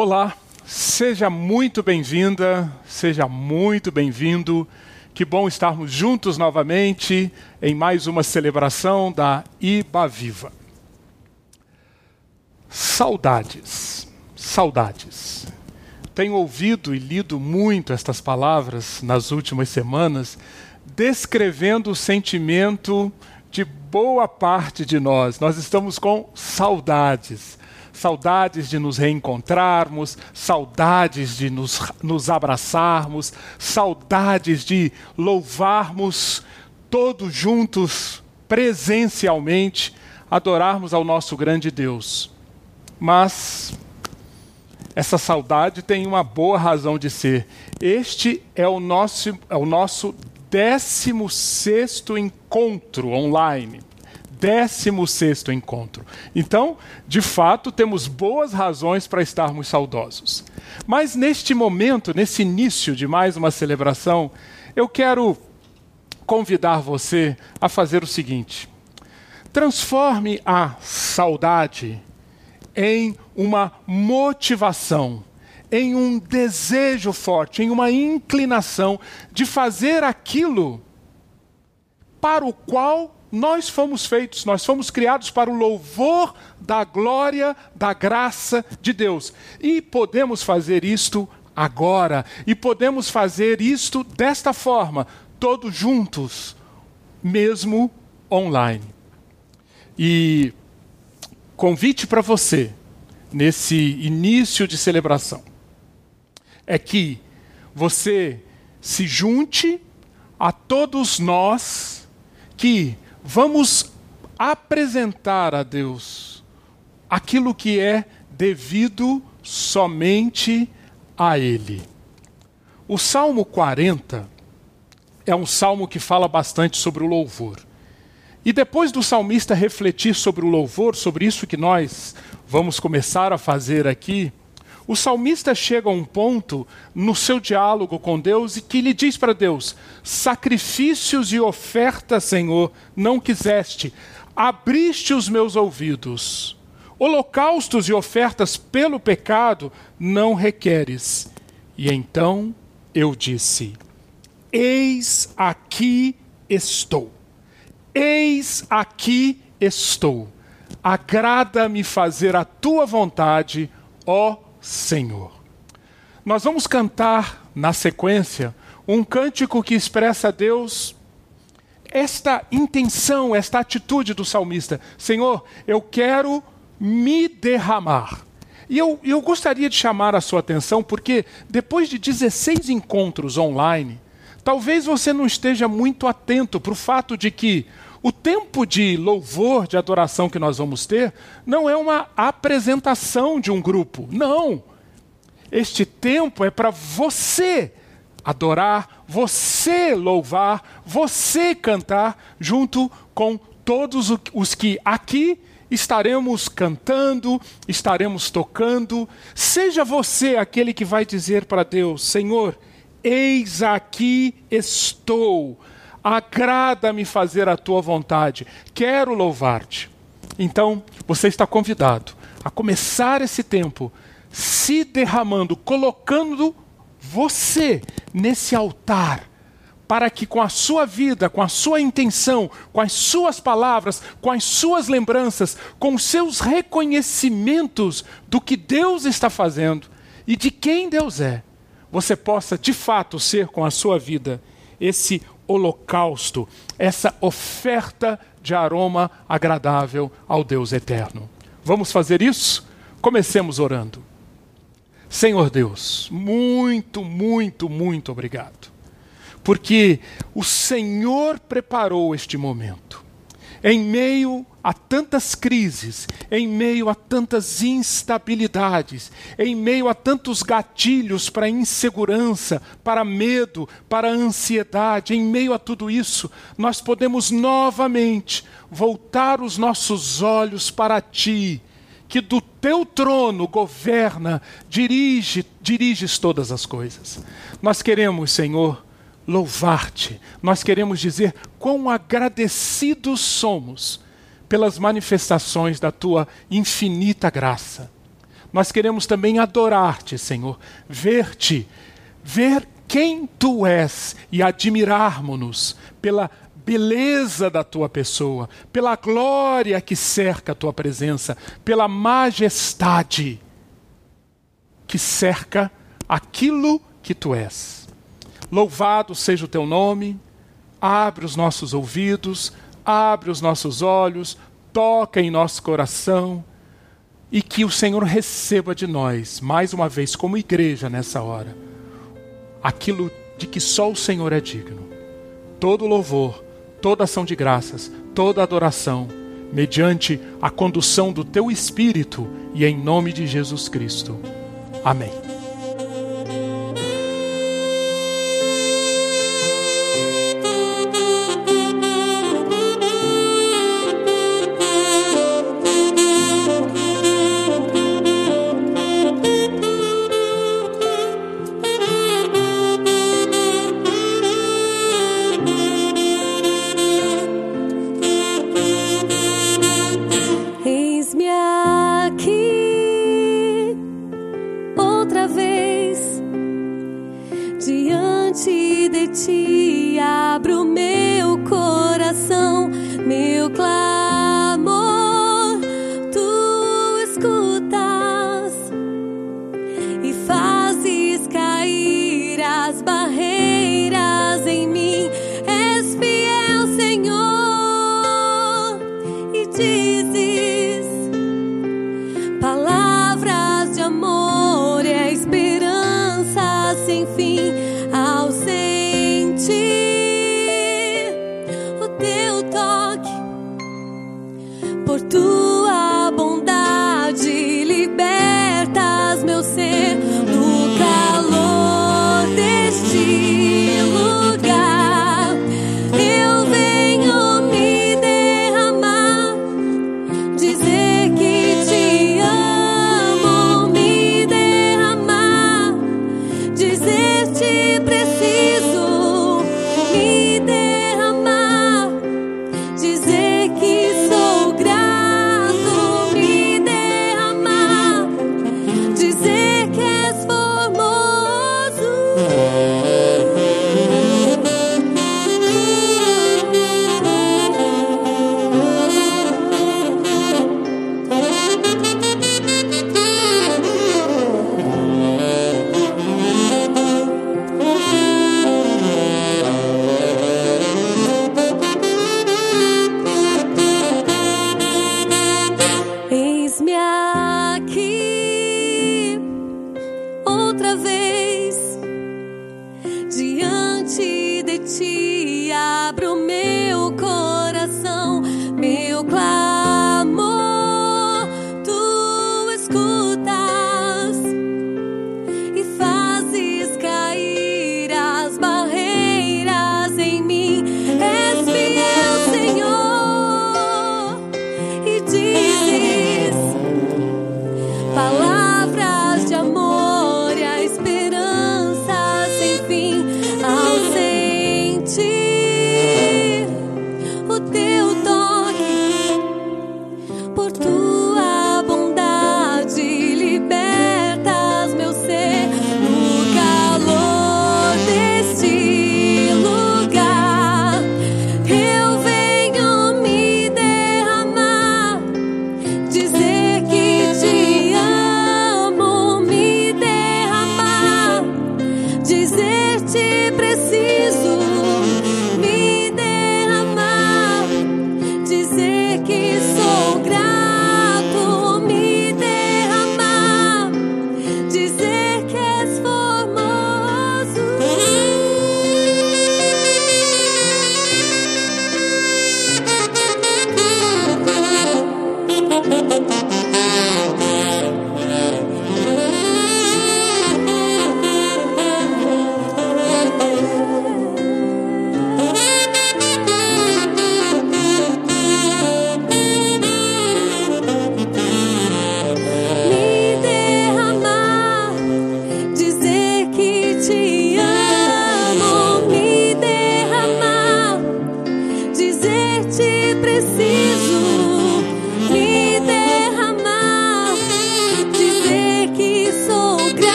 Olá, seja muito bem-vinda, seja muito bem-vindo. Que bom estarmos juntos novamente em mais uma celebração da Iba Viva. Saudades, saudades. Tenho ouvido e lido muito estas palavras nas últimas semanas, descrevendo o sentimento de boa parte de nós. Nós estamos com saudades saudades de nos reencontrarmos, saudades de nos, nos abraçarmos, saudades de louvarmos todos juntos, presencialmente, adorarmos ao nosso grande Deus. Mas essa saudade tem uma boa razão de ser. Este é o nosso, é o nosso 16 encontro online. 16 encontro. Então, de fato, temos boas razões para estarmos saudosos. Mas neste momento, nesse início de mais uma celebração, eu quero convidar você a fazer o seguinte: transforme a saudade em uma motivação, em um desejo forte, em uma inclinação de fazer aquilo para o qual nós fomos feitos, nós fomos criados para o louvor da glória, da graça de Deus. E podemos fazer isto agora. E podemos fazer isto desta forma, todos juntos, mesmo online. E convite para você, nesse início de celebração, é que você se junte a todos nós que vamos apresentar a Deus aquilo que é devido somente a Ele. O Salmo 40 é um salmo que fala bastante sobre o louvor. E depois do salmista refletir sobre o louvor, sobre isso que nós vamos começar a fazer aqui, o salmista chega a um ponto no seu diálogo com Deus e que lhe diz para Deus: Sacrifícios e ofertas, Senhor, não quiseste, abriste os meus ouvidos. Holocaustos e ofertas pelo pecado não requeres. E então eu disse: Eis aqui estou. Eis aqui estou. Agrada-me fazer a tua vontade, ó Senhor. Nós vamos cantar na sequência um cântico que expressa a Deus esta intenção, esta atitude do salmista: Senhor, eu quero me derramar. E eu, eu gostaria de chamar a sua atenção, porque depois de 16 encontros online, talvez você não esteja muito atento para o fato de que o tempo de louvor, de adoração que nós vamos ter, não é uma apresentação de um grupo. Não. Este tempo é para você adorar, você louvar, você cantar, junto com todos os que aqui estaremos cantando, estaremos tocando. Seja você aquele que vai dizer para Deus: Senhor, eis aqui estou agrada-me fazer a tua vontade, quero louvar-te. Então, você está convidado a começar esse tempo se derramando, colocando você nesse altar, para que com a sua vida, com a sua intenção, com as suas palavras, com as suas lembranças, com os seus reconhecimentos do que Deus está fazendo e de quem Deus é, você possa de fato ser com a sua vida esse holocausto, essa oferta de aroma agradável ao Deus eterno. Vamos fazer isso? Comecemos orando. Senhor Deus, muito, muito, muito obrigado, porque o Senhor preparou este momento. Em meio a tantas crises, em meio a tantas instabilidades, em meio a tantos gatilhos para insegurança, para medo, para ansiedade, em meio a tudo isso, nós podemos novamente voltar os nossos olhos para Ti, que do Teu trono governa, dirige, diriges todas as coisas. Nós queremos, Senhor, louvar-te, nós queremos dizer quão agradecidos somos pelas manifestações da tua infinita graça. nós queremos também adorar-te, Senhor, ver-te, ver quem tu és e admirarmos-nos pela beleza da tua pessoa, pela glória que cerca a tua presença, pela majestade que cerca aquilo que tu és. Louvado seja o teu nome, abre os nossos ouvidos, abre os nossos olhos, toca em nosso coração e que o Senhor receba de nós, mais uma vez, como igreja nessa hora, aquilo de que só o Senhor é digno. Todo louvor, toda ação de graças, toda adoração, mediante a condução do teu Espírito e em nome de Jesus Cristo. Amém. Amor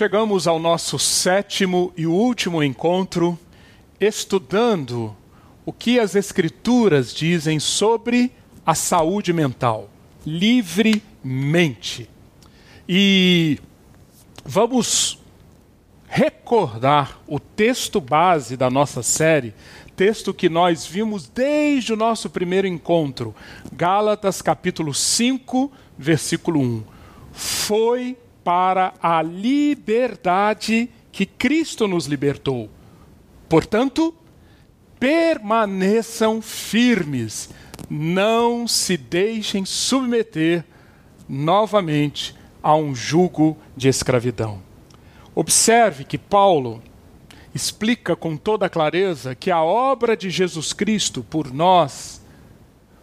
Chegamos ao nosso sétimo e último encontro, estudando o que as Escrituras dizem sobre a saúde mental, livremente. E vamos recordar o texto base da nossa série, texto que nós vimos desde o nosso primeiro encontro, Gálatas capítulo 5, versículo 1. Foi para a liberdade que Cristo nos libertou. Portanto, permaneçam firmes, não se deixem submeter novamente a um jugo de escravidão. Observe que Paulo explica com toda clareza que a obra de Jesus Cristo por nós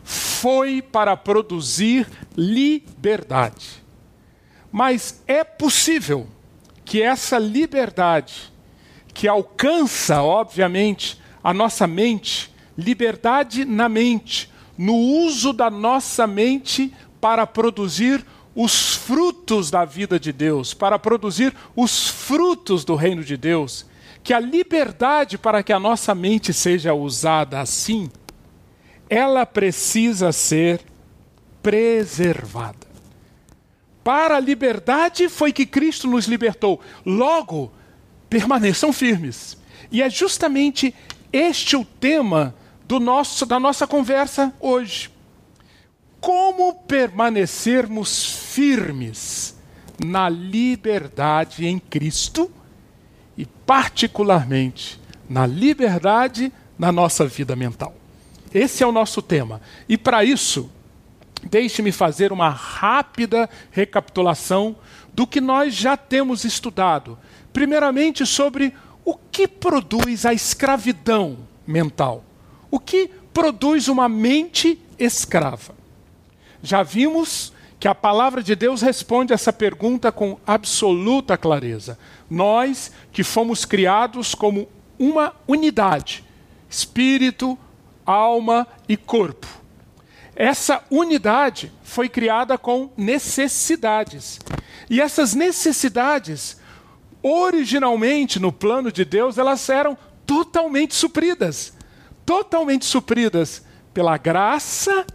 foi para produzir liberdade. Mas é possível que essa liberdade, que alcança, obviamente, a nossa mente, liberdade na mente, no uso da nossa mente para produzir os frutos da vida de Deus, para produzir os frutos do reino de Deus, que a liberdade para que a nossa mente seja usada assim, ela precisa ser preservada. Para a liberdade foi que Cristo nos libertou. Logo, permaneçam firmes. E é justamente este o tema do nosso, da nossa conversa hoje. Como permanecermos firmes na liberdade em Cristo e, particularmente, na liberdade na nossa vida mental. Esse é o nosso tema. E para isso, deixe-me fazer uma rápida recapitulação do que nós já temos estudado. Primeiramente, sobre o que produz a escravidão mental. O que produz uma mente escrava. Já vimos que a palavra de Deus responde essa pergunta com absoluta clareza. Nós que fomos criados como uma unidade, espírito, alma e corpo essa unidade foi criada com necessidades. E essas necessidades, originalmente no plano de Deus, elas eram totalmente supridas. Totalmente supridas pela graça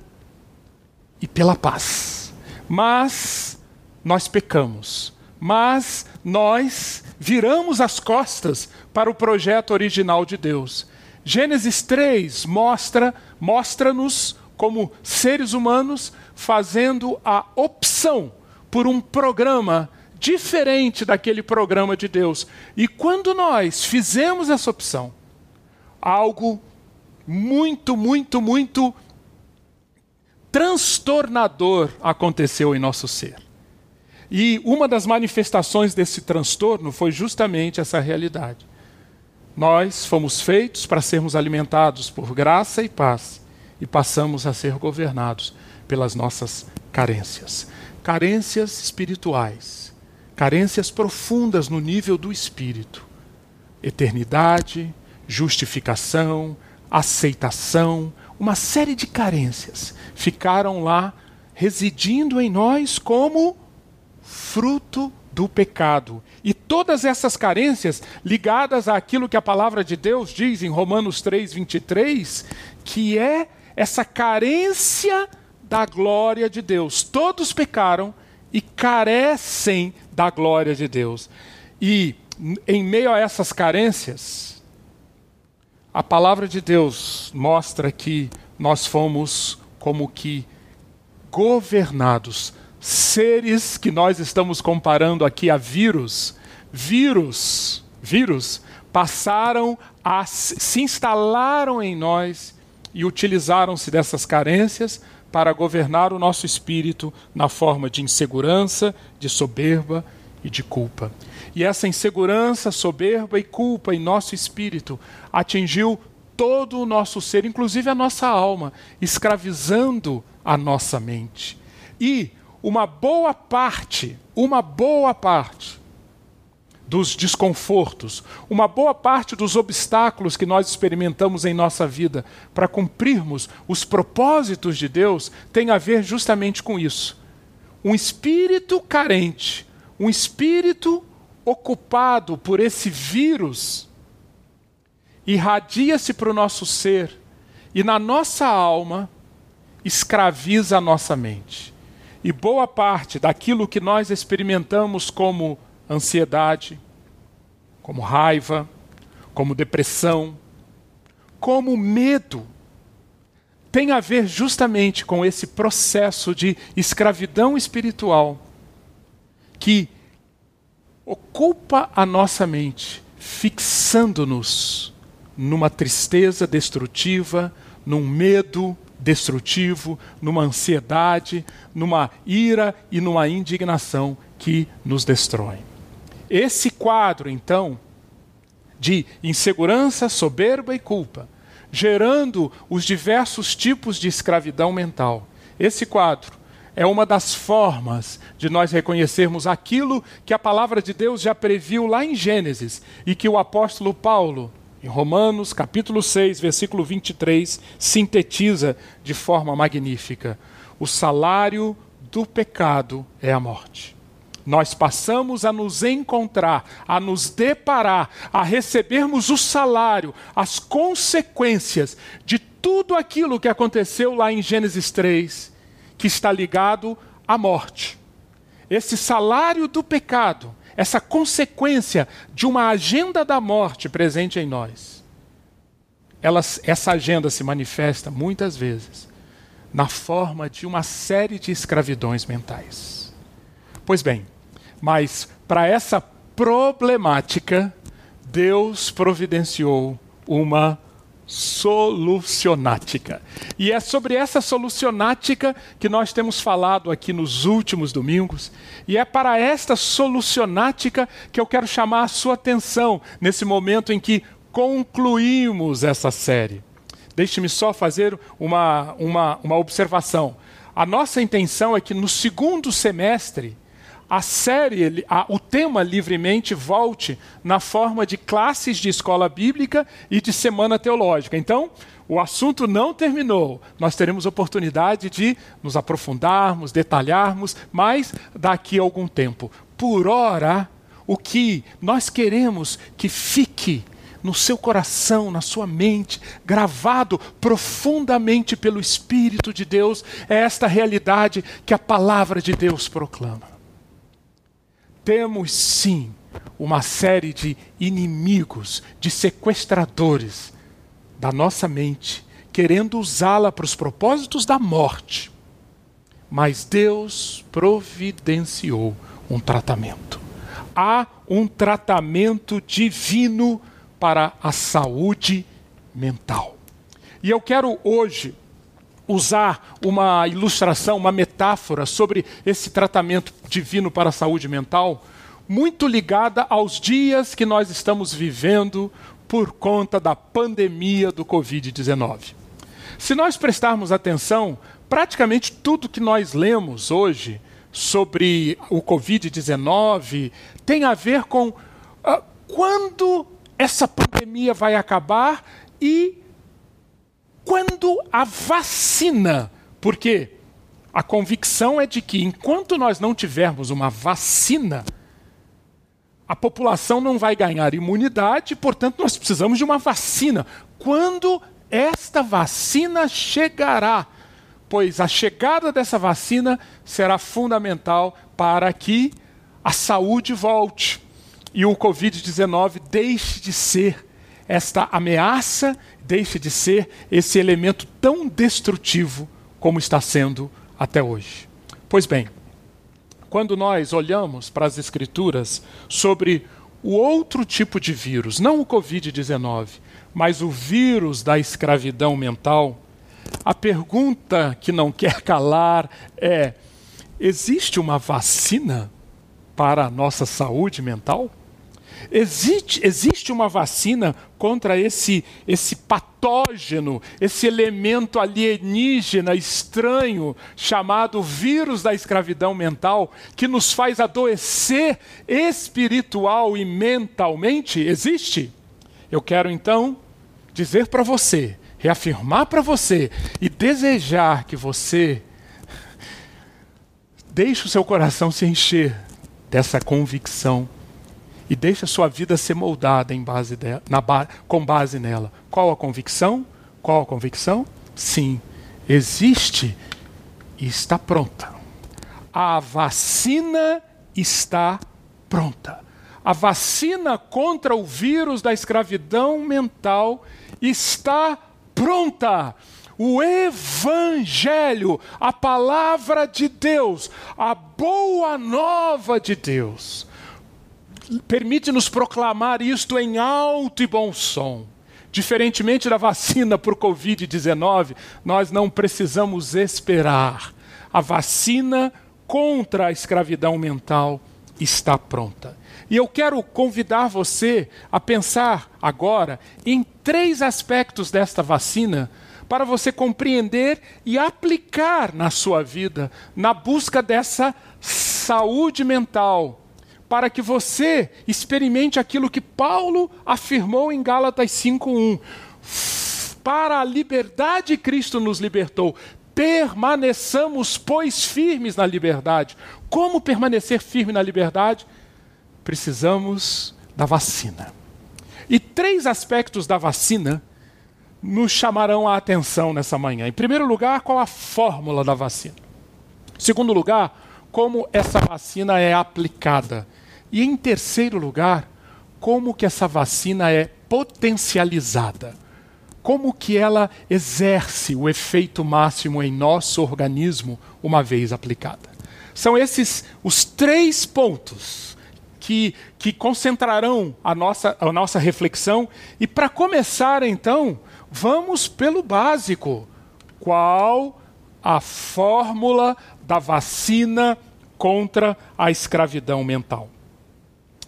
e pela paz. Mas nós pecamos. Mas nós viramos as costas para o projeto original de Deus. Gênesis 3 mostra mostra-nos como seres humanos, fazendo a opção por um programa diferente daquele programa de Deus. E quando nós fizemos essa opção, algo muito, muito, muito transtornador aconteceu em nosso ser. E uma das manifestações desse transtorno foi justamente essa realidade. Nós fomos feitos para sermos alimentados por graça e paz e passamos a ser governados pelas nossas carências. Carências espirituais, carências profundas no nível do espírito. Eternidade, justificação, aceitação, uma série de carências ficaram lá residindo em nós como fruto do pecado. E todas essas carências ligadas àquilo que a palavra de Deus diz em Romanos 3, 23, que é essa carência da glória de Deus. Todos pecaram e carecem da glória de Deus. E em meio a essas carências, a palavra de Deus mostra que nós fomos como que governados, seres que nós estamos comparando aqui a vírus, vírus, vírus passaram a se instalaram em nós e utilizaram-se dessas carências para governar o nosso espírito na forma de insegurança, de soberba e de culpa. E essa insegurança, soberba e culpa em nosso espírito atingiu todo o nosso ser, inclusive a nossa alma, escravizando a nossa mente. E uma boa parte, uma boa parte dos desconfortos, uma boa parte dos obstáculos que nós experimentamos em nossa vida para cumprirmos os propósitos de Deus tem a ver justamente com isso. Um espírito carente, um espírito ocupado por esse vírus, irradia-se para o nosso ser e na nossa alma escraviza a nossa mente. E boa parte daquilo que nós experimentamos como ansiedade, como raiva, como depressão, como medo, tem a ver justamente com esse processo de escravidão espiritual que ocupa a nossa mente, fixando-nos numa tristeza destrutiva, num medo destrutivo, numa ansiedade, numa ira e numa indignação que nos destrói. Esse quadro, então, de insegurança, soberba e culpa, gerando os diversos tipos de escravidão mental. Esse quadro é uma das formas de nós reconhecermos aquilo que a palavra de Deus já previu lá em Gênesis e que o apóstolo Paulo, em Romanos, capítulo 6, versículo 23, sintetiza de forma magnífica. O salário do pecado é a morte nós passamos a nos encontrar, a nos deparar, a recebermos o salário, as consequências de tudo aquilo que aconteceu lá em Gênesis 3, que está ligado à morte. Esse salário do pecado, essa consequência de uma agenda da morte presente em nós. Essa agenda se manifesta muitas vezes na forma de uma série de escravidões mentais. Pois bem, mas para essa problemática, Deus providenciou uma solucionática. E é sobre essa solucionática que nós temos falado aqui nos últimos domingos, e é para esta solucionática que eu quero chamar a sua atenção nesse momento em que concluímos essa série. Deixe-me só fazer uma, uma, uma observação. A nossa intenção é que no segundo semestre a série, a, o tema livremente volte na forma de classes de escola bíblica e de semana teológica. Então, o assunto não terminou. Nós teremos oportunidade de nos aprofundarmos, detalharmos, mas daqui a algum tempo. Por ora, o que nós queremos que fique no seu coração, na sua mente, gravado profundamente pelo Espírito de Deus, é esta realidade que a palavra de Deus proclama temos sim uma série de inimigos, de sequestradores da nossa mente, querendo usá-la para os propósitos da morte. Mas Deus providenciou um tratamento. Há um tratamento divino para a saúde mental. E eu quero hoje usar uma ilustração, uma metáfora sobre esse tratamento divino para a saúde mental, muito ligada aos dias que nós estamos vivendo por conta da pandemia do Covid-19. Se nós prestarmos atenção, praticamente tudo que nós lemos hoje sobre o Covid-19 tem a ver com uh, quando essa pandemia vai acabar e quando a vacina, porque a convicção é de que enquanto nós não tivermos uma vacina, a população não vai ganhar imunidade, portanto, nós precisamos de uma vacina. Quando esta vacina chegará? Pois a chegada dessa vacina será fundamental para que a saúde volte e o Covid-19 deixe de ser esta ameaça deixe de ser esse elemento tão destrutivo como está sendo até hoje. Pois bem, quando nós olhamos para as Escrituras sobre o outro tipo de vírus, não o Covid-19, mas o vírus da escravidão mental, a pergunta que não quer calar é: existe uma vacina para a nossa saúde mental? Existe, existe uma vacina contra esse, esse patógeno, esse elemento alienígena estranho chamado vírus da escravidão mental, que nos faz adoecer espiritual e mentalmente? Existe? Eu quero então dizer para você, reafirmar para você e desejar que você deixe o seu coração se encher dessa convicção e deixe a sua vida ser moldada em base de, na, com base nela. Qual a convicção? Qual a convicção? Sim, existe e está pronta. A vacina está pronta. A vacina contra o vírus da escravidão mental está pronta. O Evangelho, a palavra de Deus, a boa nova de Deus, permite-nos proclamar isto em alto e bom som. Diferentemente da vacina para o Covid-19, nós não precisamos esperar. A vacina contra a escravidão mental está pronta. E eu quero convidar você a pensar agora em três aspectos desta vacina para você compreender e aplicar na sua vida, na busca dessa saúde mental, para que você experimente aquilo que Paulo afirmou em Gálatas 5:1. Para a liberdade Cristo nos libertou. Permaneçamos, pois, firmes na liberdade. Como permanecer firme na liberdade? Precisamos da vacina. E três aspectos da vacina nos chamarão a atenção nessa manhã. Em primeiro lugar, qual a fórmula da vacina? Em segundo lugar, como essa vacina é aplicada. E em terceiro lugar, como que essa vacina é potencializada. Como que ela exerce o efeito máximo em nosso organismo uma vez aplicada. São esses os três pontos que, que concentrarão a nossa, a nossa reflexão. E para começar, então, vamos pelo básico. Qual a fórmula da vacina contra a escravidão mental?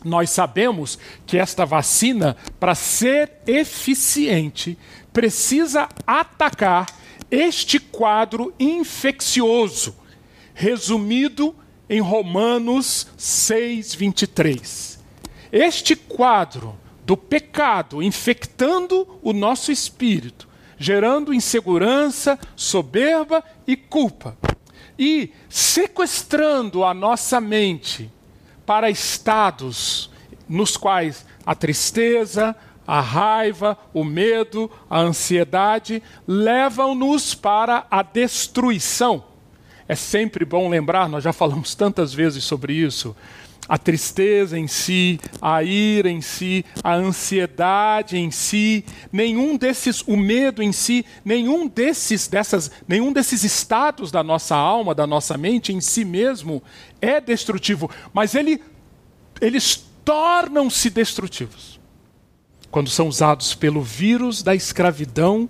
Nós sabemos que esta vacina, para ser eficiente, precisa atacar este quadro infeccioso, resumido em Romanos 6, 23. Este quadro do pecado infectando o nosso espírito, gerando insegurança, soberba e culpa, e sequestrando a nossa mente para estados nos quais a tristeza, a raiva, o medo, a ansiedade levam-nos para a destruição. É sempre bom lembrar, nós já falamos tantas vezes sobre isso. A tristeza em si, a ira em si, a ansiedade em si, nenhum desses, o medo em si, nenhum desses, dessas, nenhum desses estados da nossa alma, da nossa mente em si mesmo é destrutivo, mas ele, eles tornam-se destrutivos quando são usados pelo vírus da escravidão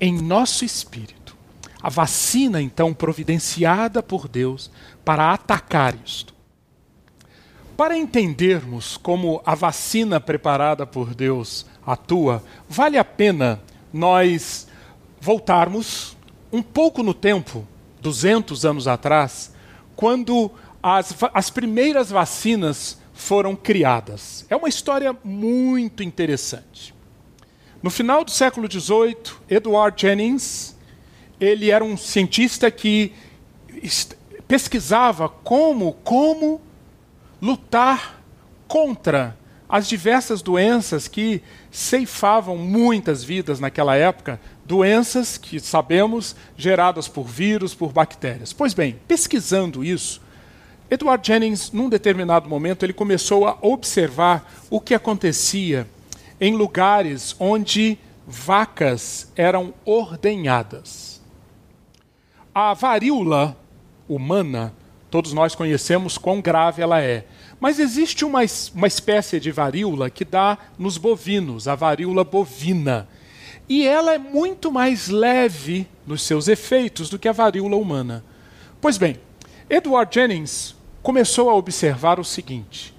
em nosso espírito. A vacina, então, providenciada por Deus para atacar isto. Para entendermos como a vacina preparada por Deus atua, vale a pena nós voltarmos um pouco no tempo, 200 anos atrás, quando as, as primeiras vacinas foram criadas. É uma história muito interessante. No final do século XVIII, Edward Jennings, ele era um cientista que pesquisava como, como lutar contra as diversas doenças que ceifavam muitas vidas naquela época, doenças que sabemos geradas por vírus, por bactérias. Pois bem, pesquisando isso, Edward Jennings, num determinado momento, ele começou a observar o que acontecia em lugares onde vacas eram ordenhadas. A varíola humana, todos nós conhecemos quão grave ela é. Mas existe uma, uma espécie de varíola que dá nos bovinos, a varíola bovina. E ela é muito mais leve nos seus efeitos do que a varíola humana. Pois bem, Edward Jennings começou a observar o seguinte: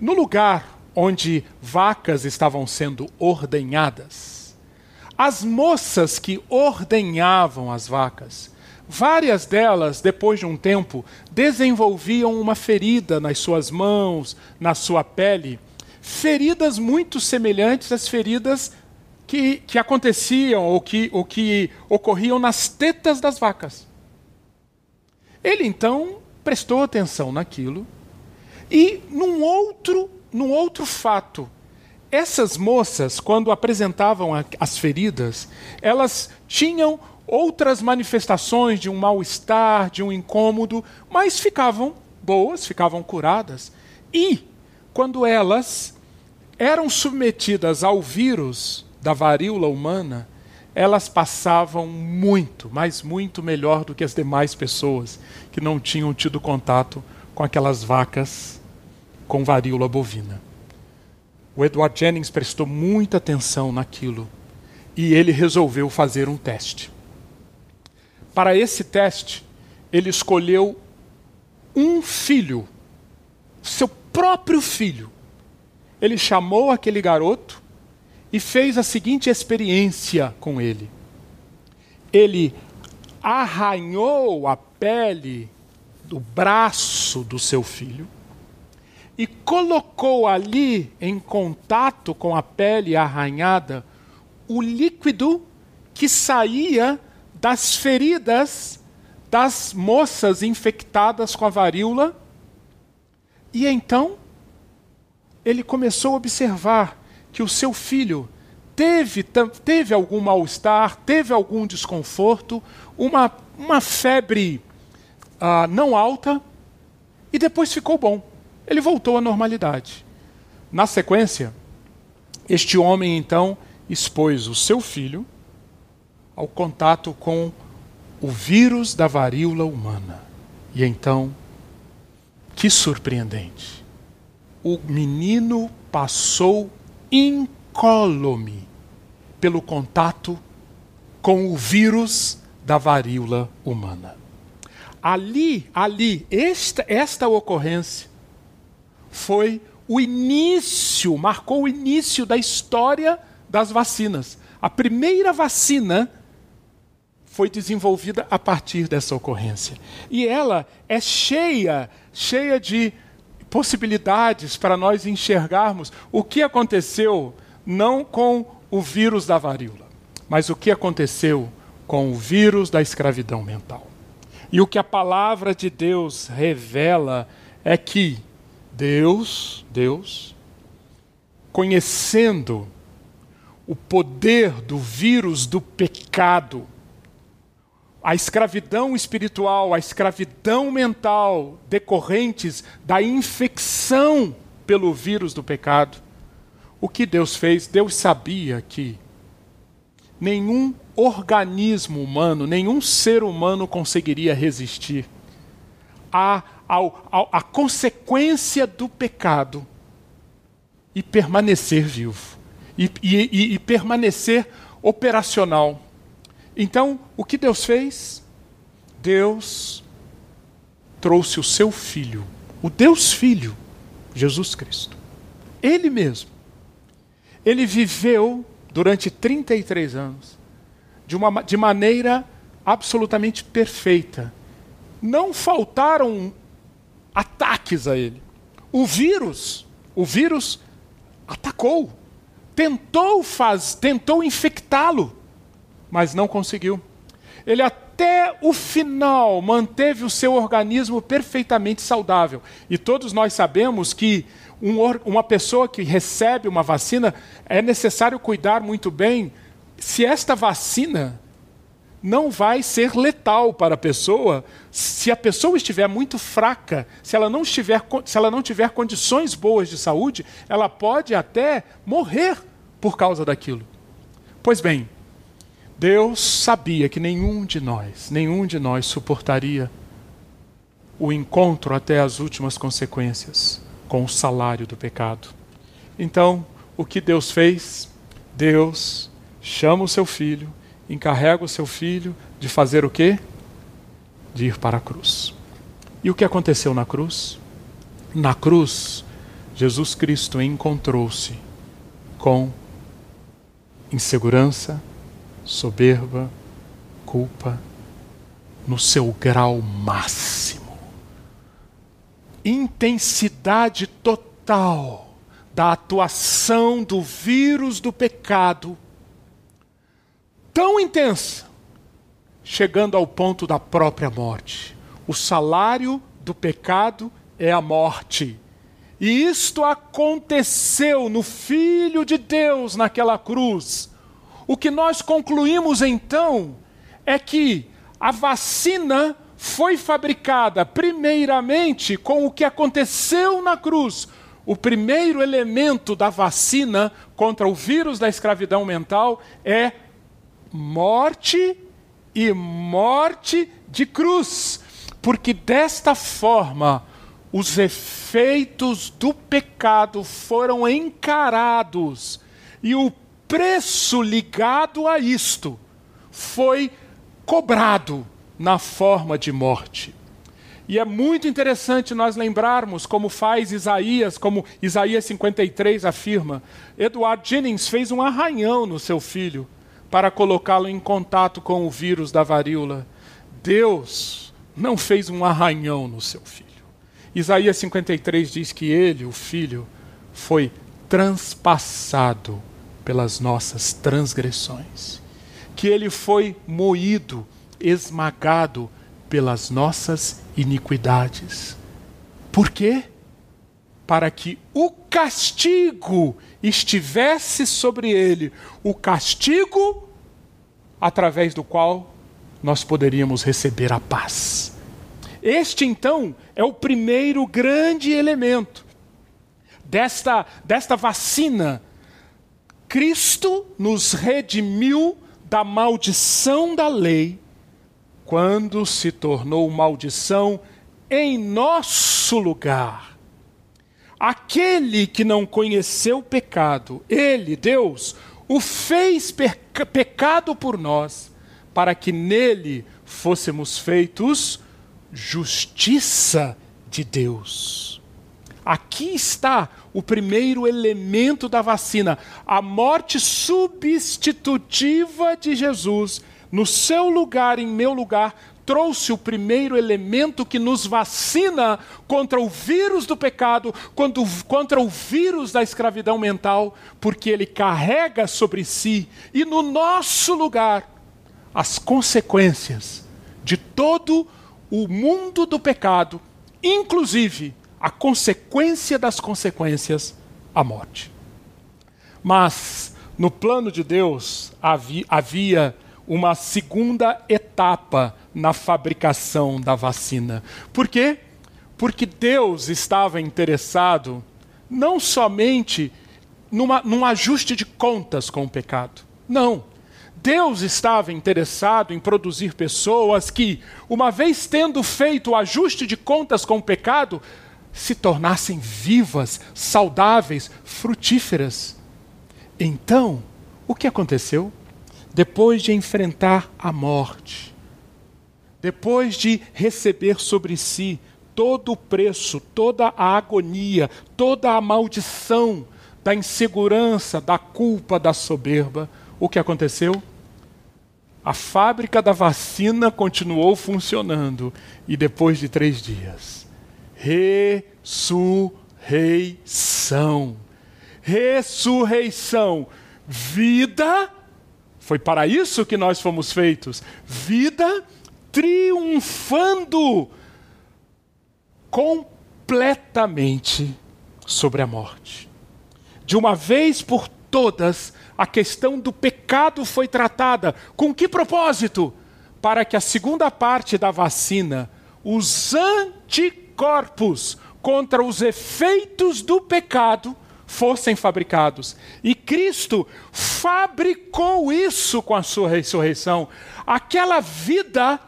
no lugar onde vacas estavam sendo ordenhadas, as moças que ordenhavam as vacas, várias delas, depois de um tempo, desenvolviam uma ferida nas suas mãos, na sua pele, feridas muito semelhantes às feridas que, que aconteciam ou que, ou que ocorriam nas tetas das vacas. Ele então prestou atenção naquilo e num outro, num outro fato, essas moças, quando apresentavam as feridas, elas tinham outras manifestações de um mal-estar, de um incômodo, mas ficavam boas, ficavam curadas. E, quando elas eram submetidas ao vírus da varíola humana, elas passavam muito, mas muito melhor do que as demais pessoas que não tinham tido contato com aquelas vacas com varíola bovina. O Edward Jennings prestou muita atenção naquilo e ele resolveu fazer um teste. Para esse teste, ele escolheu um filho, seu próprio filho. Ele chamou aquele garoto e fez a seguinte experiência com ele. Ele arranhou a pele do braço do seu filho e colocou ali em contato com a pele arranhada o líquido que saía das feridas das moças infectadas com a varíola. E então ele começou a observar que o seu filho teve, teve algum mal-estar, teve algum desconforto, uma, uma febre uh, não alta, e depois ficou bom. Ele voltou à normalidade. Na sequência, este homem então expôs o seu filho ao contato com o vírus da varíola humana. E então, que surpreendente! O menino passou incólume pelo contato com o vírus da varíola humana. Ali, ali, esta, esta ocorrência foi o início, marcou o início da história das vacinas. A primeira vacina foi desenvolvida a partir dessa ocorrência. E ela é cheia, cheia de possibilidades para nós enxergarmos o que aconteceu não com o vírus da varíola, mas o que aconteceu com o vírus da escravidão mental. E o que a palavra de Deus revela é que Deus, Deus, conhecendo o poder do vírus do pecado, a escravidão espiritual, a escravidão mental decorrentes da infecção pelo vírus do pecado, o que Deus fez? Deus sabia que nenhum organismo humano, nenhum ser humano conseguiria resistir à, à, à consequência do pecado e permanecer vivo, e, e, e permanecer operacional. Então, o que Deus fez? Deus trouxe o seu filho, o Deus Filho, Jesus Cristo. Ele mesmo. Ele viveu durante 33 anos de, uma, de maneira absolutamente perfeita. Não faltaram ataques a ele. O vírus, o vírus atacou, tentou faz, tentou infectá-lo mas não conseguiu. Ele até o final manteve o seu organismo perfeitamente saudável. E todos nós sabemos que um, uma pessoa que recebe uma vacina é necessário cuidar muito bem se esta vacina não vai ser letal para a pessoa se a pessoa estiver muito fraca, se ela não estiver, se ela não tiver condições boas de saúde, ela pode até morrer por causa daquilo. Pois bem, Deus sabia que nenhum de nós, nenhum de nós suportaria o encontro até as últimas consequências com o salário do pecado. Então, o que Deus fez? Deus chama o seu filho, encarrega o seu filho de fazer o quê? De ir para a cruz. E o que aconteceu na cruz? Na cruz, Jesus Cristo encontrou-se com insegurança, soberba, culpa, no seu grau máximo. Intensidade total da atuação do vírus do pecado, tão intensa, chegando ao ponto da própria morte. O salário do pecado é a morte. E isto aconteceu no Filho de Deus naquela cruz o que nós concluímos então é que a vacina foi fabricada primeiramente com o que aconteceu na cruz. O primeiro elemento da vacina contra o vírus da escravidão mental é morte e morte de cruz. Porque desta forma, os efeitos do pecado foram encarados e o preço ligado a isto foi cobrado na forma de morte. E é muito interessante nós lembrarmos como faz Isaías, como Isaías 53 afirma. Edward Jennings fez um arranhão no seu filho para colocá-lo em contato com o vírus da varíola. Deus não fez um arranhão no seu filho. Isaías 53 diz que ele, o filho, foi transpassado pelas nossas transgressões, que ele foi moído, esmagado pelas nossas iniquidades. Por quê? Para que o castigo estivesse sobre ele, o castigo através do qual nós poderíamos receber a paz. Este, então, é o primeiro grande elemento desta, desta vacina. Cristo nos redimiu da maldição da lei quando se tornou maldição em nosso lugar. Aquele que não conheceu o pecado, ele, Deus, o fez pecado por nós, para que nele fôssemos feitos justiça de Deus. Aqui está o primeiro elemento da vacina, a morte substitutiva de Jesus. No seu lugar, em meu lugar, trouxe o primeiro elemento que nos vacina contra o vírus do pecado, contra o vírus da escravidão mental, porque ele carrega sobre si e no nosso lugar as consequências de todo o mundo do pecado, inclusive a consequência das consequências, a morte. Mas no plano de Deus havia uma segunda etapa na fabricação da vacina. Por quê? Porque Deus estava interessado não somente numa, num ajuste de contas com o pecado. Não. Deus estava interessado em produzir pessoas que, uma vez tendo feito o ajuste de contas com o pecado, se tornassem vivas, saudáveis, frutíferas. Então, o que aconteceu? Depois de enfrentar a morte, depois de receber sobre si todo o preço, toda a agonia, toda a maldição da insegurança, da culpa, da soberba, o que aconteceu? A fábrica da vacina continuou funcionando e depois de três dias, ressurreição. Ressurreição. Vida, foi para isso que nós fomos feitos. Vida triunfando completamente sobre a morte. De uma vez por todas, a questão do pecado foi tratada. Com que propósito? Para que a segunda parte da vacina, os anticorpos contra os efeitos do pecado, fossem fabricados. E Cristo fabricou isso com a sua ressurreição. Aquela vida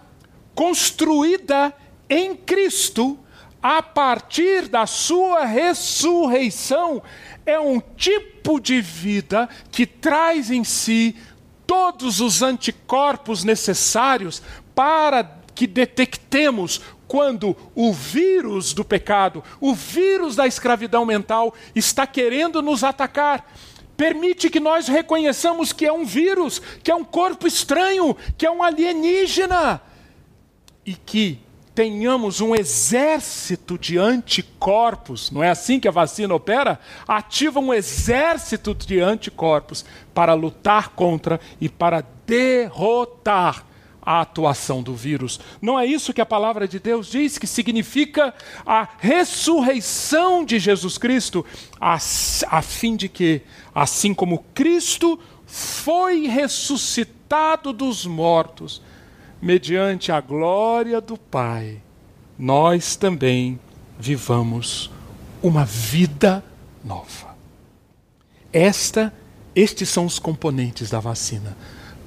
construída em Cristo, a partir da sua ressurreição, é um tipo de vida que traz em si todos os anticorpos necessários para que detectemos quando o vírus do pecado, o vírus da escravidão mental está querendo nos atacar. Permite que nós reconheçamos que é um vírus, que é um corpo estranho, que é um alienígena e que tenhamos um exército de anticorpos, não é assim que a vacina opera? Ativa um exército de anticorpos para lutar contra e para derrotar a atuação do vírus. Não é isso que a palavra de Deus diz, que significa a ressurreição de Jesus Cristo, a, a fim de que, assim como Cristo foi ressuscitado dos mortos, mediante a glória do Pai, nós também vivamos uma vida nova. Esta, estes são os componentes da vacina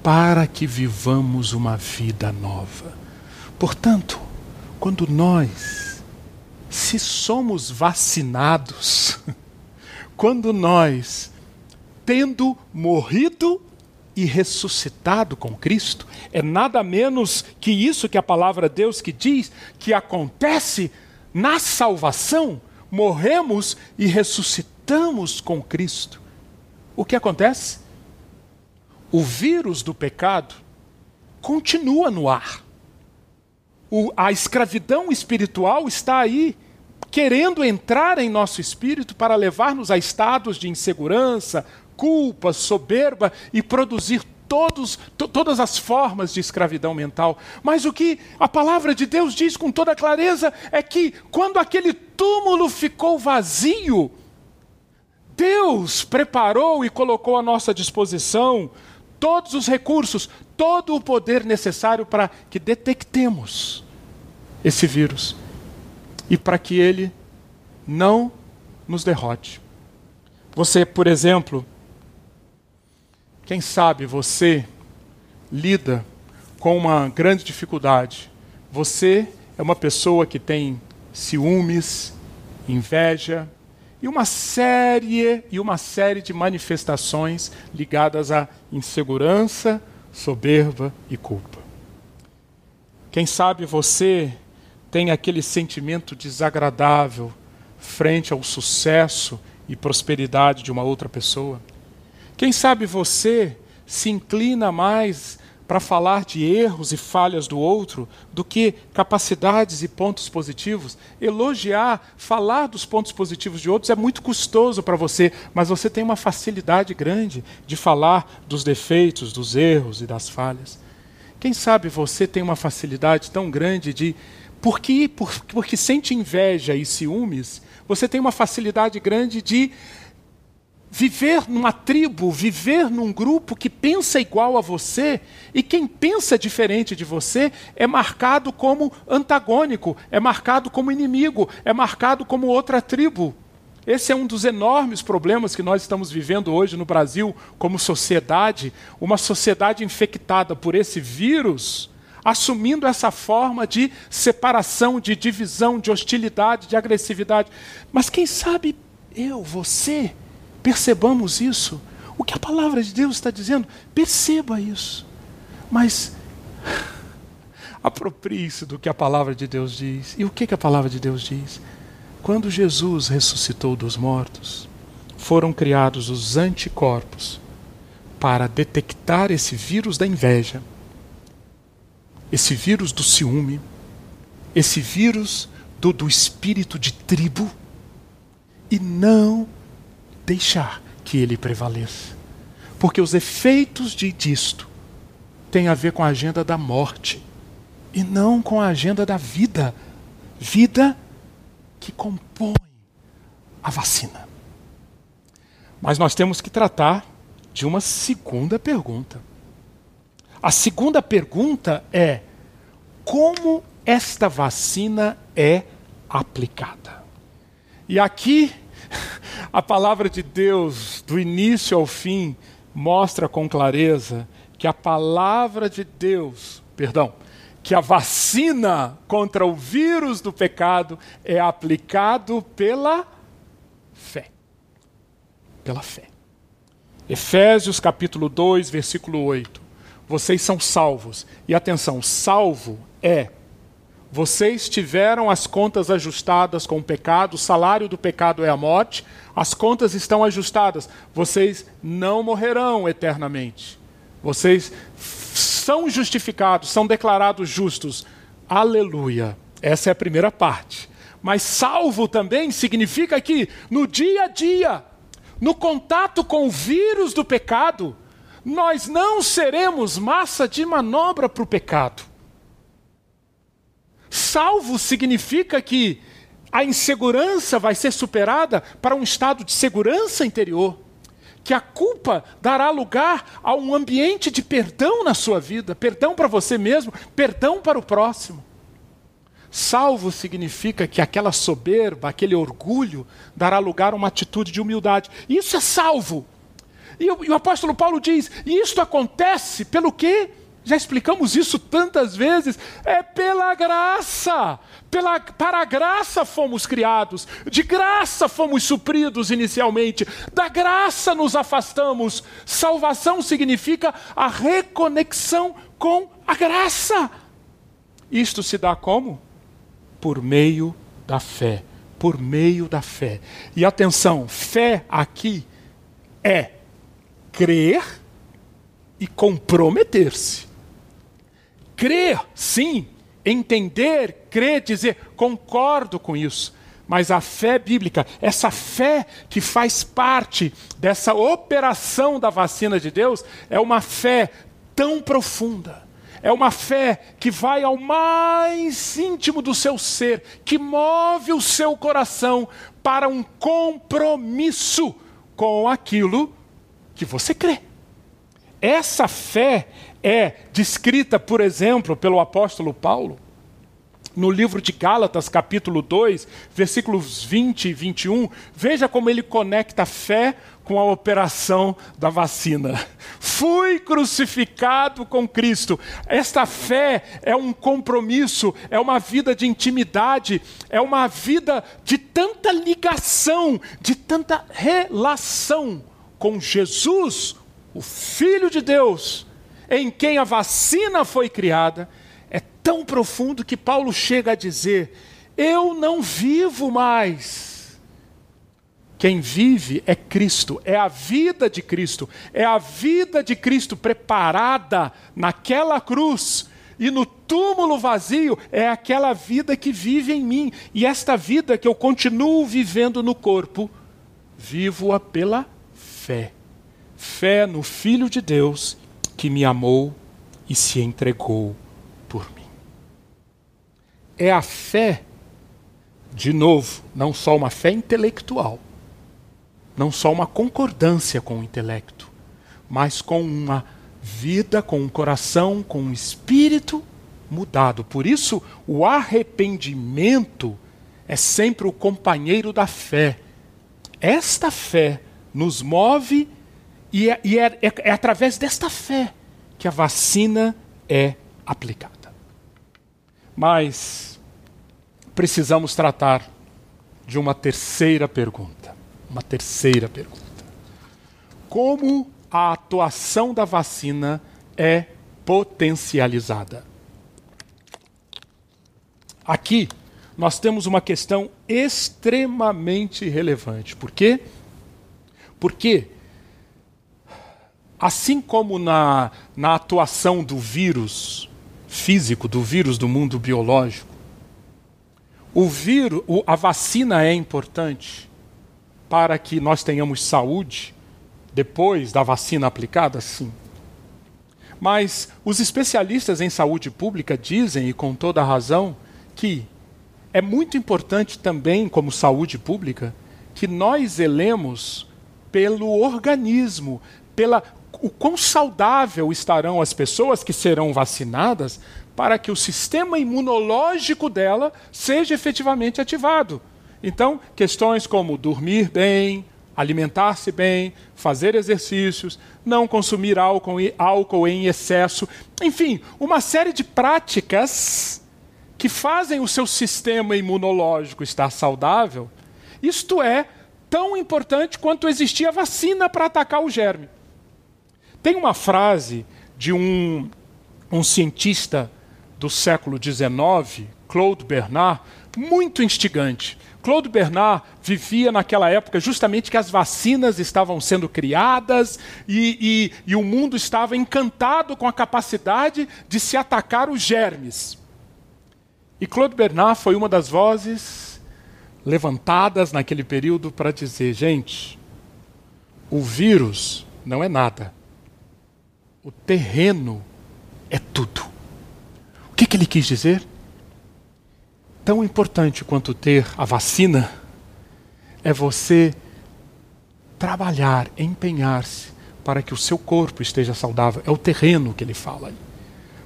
para que vivamos uma vida nova. Portanto, quando nós se somos vacinados, quando nós tendo morrido e ressuscitado com Cristo, é nada menos que isso que a palavra de Deus que diz que acontece na salvação, morremos e ressuscitamos com Cristo. O que acontece? O vírus do pecado continua no ar. O, a escravidão espiritual está aí, querendo entrar em nosso espírito para levar-nos a estados de insegurança, culpa, soberba e produzir todos, todas as formas de escravidão mental. Mas o que a palavra de Deus diz com toda clareza é que quando aquele túmulo ficou vazio, Deus preparou e colocou à nossa disposição todos os recursos, todo o poder necessário para que detectemos esse vírus e para que ele não nos derrote. Você, por exemplo, quem sabe você lida com uma grande dificuldade. Você é uma pessoa que tem ciúmes, inveja e uma série e uma série de manifestações ligadas à insegurança, soberba e culpa. Quem sabe você tem aquele sentimento desagradável frente ao sucesso e prosperidade de uma outra pessoa. Quem sabe você se inclina mais para falar de erros e falhas do outro do que capacidades e pontos positivos. Elogiar, falar dos pontos positivos de outros é muito custoso para você, mas você tem uma facilidade grande de falar dos defeitos, dos erros e das falhas. Quem sabe você tem uma facilidade tão grande de. Porque, porque sente inveja e ciúmes, você tem uma facilidade grande de viver numa tribo, viver num grupo que pensa igual a você, e quem pensa diferente de você é marcado como antagônico, é marcado como inimigo, é marcado como outra tribo. Esse é um dos enormes problemas que nós estamos vivendo hoje no Brasil como sociedade, uma sociedade infectada por esse vírus, assumindo essa forma de separação, de divisão, de hostilidade, de agressividade. Mas quem sabe eu, você, Percebamos isso. O que a palavra de Deus está dizendo, perceba isso. Mas aproprie-se do que a palavra de Deus diz. E o que, que a palavra de Deus diz? Quando Jesus ressuscitou dos mortos, foram criados os anticorpos para detectar esse vírus da inveja, esse vírus do ciúme, esse vírus do, do espírito de tribo, e não deixar que ele prevaleça. Porque os efeitos de, disto têm a ver com a agenda da morte e não com a agenda da vida. Vida que compõe a vacina. Mas nós temos que tratar de uma segunda pergunta. A segunda pergunta é: como esta vacina é aplicada? E aqui a palavra de Deus, do início ao fim, mostra com clareza que a palavra de Deus, perdão, que a vacina contra o vírus do pecado é aplicado pela fé. Pela fé. Efésios capítulo 2, versículo 8. Vocês são salvos. E atenção, salvo é vocês tiveram as contas ajustadas com o pecado, o salário do pecado é a morte, as contas estão ajustadas. Vocês não morrerão eternamente. Vocês são justificados, são declarados justos. Aleluia. Essa é a primeira parte. Mas salvo também significa que no dia a dia, no contato com o vírus do pecado, nós não seremos massa de manobra para o pecado. Salvo significa que a insegurança vai ser superada para um estado de segurança interior. Que a culpa dará lugar a um ambiente de perdão na sua vida, perdão para você mesmo, perdão para o próximo. Salvo significa que aquela soberba, aquele orgulho, dará lugar a uma atitude de humildade. Isso é salvo. E o, e o apóstolo Paulo diz: e isto acontece pelo quê? Já explicamos isso tantas vezes. É pela graça. Pela, para a graça fomos criados. De graça fomos supridos inicialmente. Da graça nos afastamos. Salvação significa a reconexão com a graça. Isto se dá como? Por meio da fé. Por meio da fé. E atenção, fé aqui é crer e comprometer-se. Crer, sim, entender, crer, dizer, concordo com isso. Mas a fé bíblica, essa fé que faz parte dessa operação da vacina de Deus, é uma fé tão profunda. É uma fé que vai ao mais íntimo do seu ser, que move o seu coração para um compromisso com aquilo que você crê. Essa fé é descrita, por exemplo, pelo apóstolo Paulo no livro de Gálatas, capítulo 2, versículos 20 e 21. Veja como ele conecta a fé com a operação da vacina. Fui crucificado com Cristo. Esta fé é um compromisso, é uma vida de intimidade, é uma vida de tanta ligação, de tanta relação com Jesus, o Filho de Deus, em quem a vacina foi criada, é tão profundo que Paulo chega a dizer: Eu não vivo mais. Quem vive é Cristo, é a vida de Cristo, é a vida de Cristo preparada naquela cruz e no túmulo vazio é aquela vida que vive em mim. E esta vida que eu continuo vivendo no corpo, vivo-a pela fé. Fé no Filho de Deus que me amou e se entregou por mim. É a fé, de novo, não só uma fé intelectual, não só uma concordância com o intelecto, mas com uma vida, com um coração, com um espírito mudado. Por isso, o arrependimento é sempre o companheiro da fé. Esta fé nos move e, é, e é, é, é através desta fé que a vacina é aplicada. Mas precisamos tratar de uma terceira pergunta. Uma terceira pergunta. Como a atuação da vacina é potencializada? Aqui nós temos uma questão extremamente relevante. Por quê? Porque Assim como na, na atuação do vírus físico, do vírus do mundo biológico, o vírus, a vacina é importante para que nós tenhamos saúde depois da vacina aplicada, sim. Mas os especialistas em saúde pública dizem, e com toda razão, que é muito importante também, como saúde pública, que nós zelemos pelo organismo, pela o quão saudável estarão as pessoas que serão vacinadas para que o sistema imunológico dela seja efetivamente ativado. Então, questões como dormir bem, alimentar-se bem, fazer exercícios, não consumir álcool, álcool em excesso, enfim, uma série de práticas que fazem o seu sistema imunológico estar saudável. Isto é tão importante quanto existir a vacina para atacar o germe. Tem uma frase de um, um cientista do século XIX, Claude Bernard, muito instigante. Claude Bernard vivia naquela época justamente que as vacinas estavam sendo criadas e, e, e, o mundo estava encantado com a capacidade de se atacar os germes. E Claude Bernard foi uma das vozes levantadas naquele período para dizer: gente, o vírus não é nada. O terreno é tudo. O que, que ele quis dizer? Tão importante quanto ter a vacina é você trabalhar, empenhar-se para que o seu corpo esteja saudável. É o terreno que ele fala.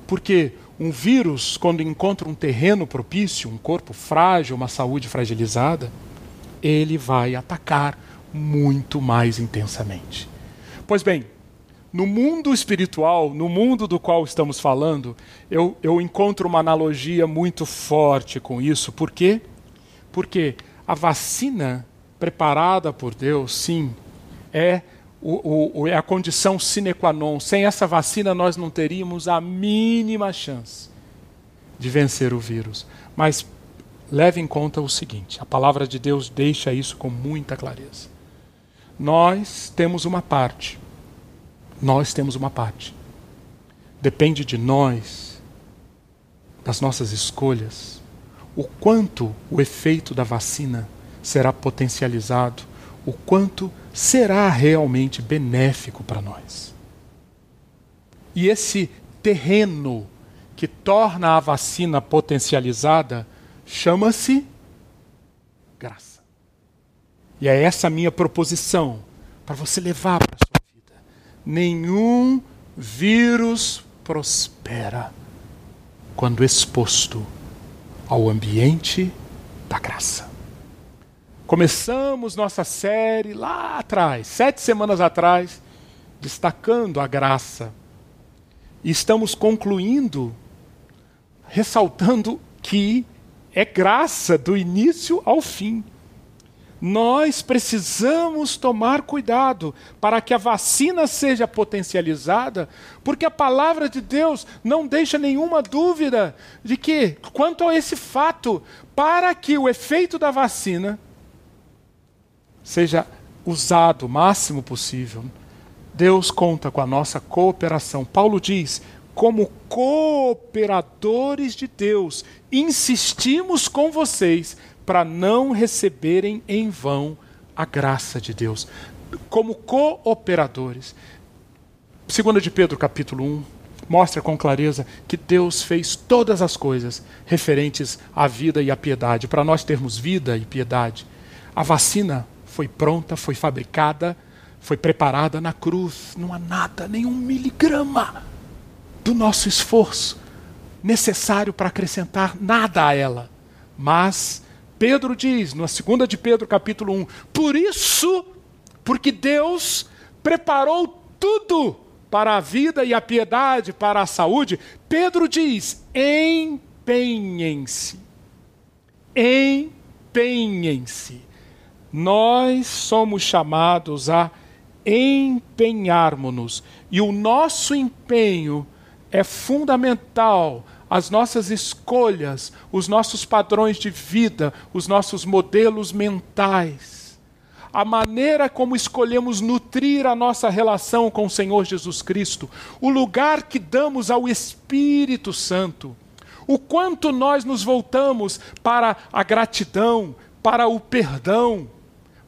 Porque um vírus, quando encontra um terreno propício, um corpo frágil, uma saúde fragilizada, ele vai atacar muito mais intensamente. Pois bem, no mundo espiritual, no mundo do qual estamos falando, eu, eu encontro uma analogia muito forte com isso. Por quê? Porque a vacina preparada por Deus, sim, é, o, o, é a condição sine qua non. Sem essa vacina, nós não teríamos a mínima chance de vencer o vírus. Mas leve em conta o seguinte: a palavra de Deus deixa isso com muita clareza. Nós temos uma parte nós temos uma parte. Depende de nós, das nossas escolhas, o quanto o efeito da vacina será potencializado, o quanto será realmente benéfico para nós. E esse terreno que torna a vacina potencializada chama-se graça. E é essa a minha proposição para você levar para nenhum vírus prospera quando exposto ao ambiente da graça. Começamos nossa série lá atrás, sete semanas atrás, destacando a graça. E estamos concluindo, ressaltando que é graça do início ao fim nós precisamos tomar cuidado para que a vacina seja potencializada, porque a palavra de Deus não deixa nenhuma dúvida de que, quanto a esse fato, para que o efeito da vacina seja usado o máximo possível, Deus conta com a nossa cooperação. Paulo diz: como cooperadores de Deus, insistimos com vocês para não receberem em vão a graça de Deus, como cooperadores. 2 de Pedro, capítulo 1, mostra com clareza que Deus fez todas as coisas referentes à vida e à piedade, para nós termos vida e piedade. A vacina foi pronta, foi fabricada, foi preparada na cruz. Não há nada, nenhum miligrama do nosso esforço necessário para acrescentar nada a ela. Mas Pedro diz, na segunda de Pedro, capítulo 1, por isso, porque Deus preparou tudo para a vida e a piedade, para a saúde, Pedro diz: empenhem-se. Empenhem-se. Nós somos chamados a empenharmos-nos. E o nosso empenho é fundamental as nossas escolhas, os nossos padrões de vida, os nossos modelos mentais, a maneira como escolhemos nutrir a nossa relação com o Senhor Jesus Cristo, o lugar que damos ao Espírito Santo, o quanto nós nos voltamos para a gratidão, para o perdão,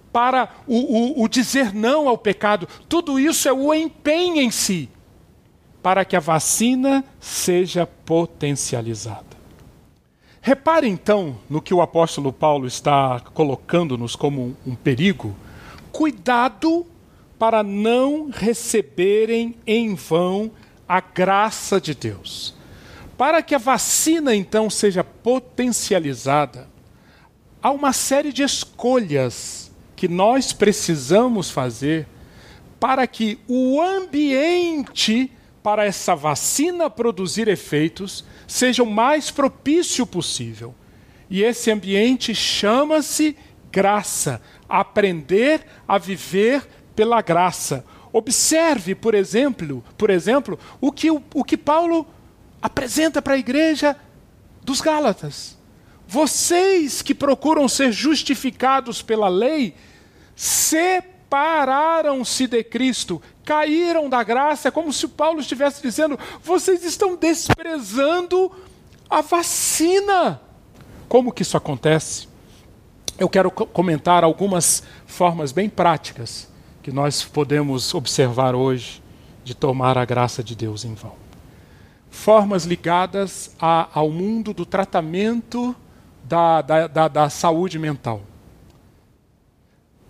para o, o, o dizer não ao pecado, tudo isso é o empenho em si para que a vacina seja potencializada. Repare então no que o apóstolo Paulo está colocando-nos como um, perigo. Cuidado para não receberem em vão a graça de Deus. Para que a vacina então seja potencializada, há uma série de escolhas que nós precisamos fazer para que o ambiente para essa vacina produzir efeitos seja o mais propício possível. E esse ambiente chama-se graça, aprender a viver pela graça. Observe, por exemplo, por exemplo, o que, o, o que Paulo apresenta para a igreja dos Gálatas. Vocês que procuram ser justificados pela lei, separaram-se de Cristo, caíram da graça, como se Paulo estivesse dizendo: vocês estão desprezando a vacina. Como que isso acontece? Eu quero comentar algumas formas bem práticas que nós podemos observar hoje de tomar a graça de Deus em vão. Formas ligadas a, ao mundo do tratamento da, da, da, da saúde mental.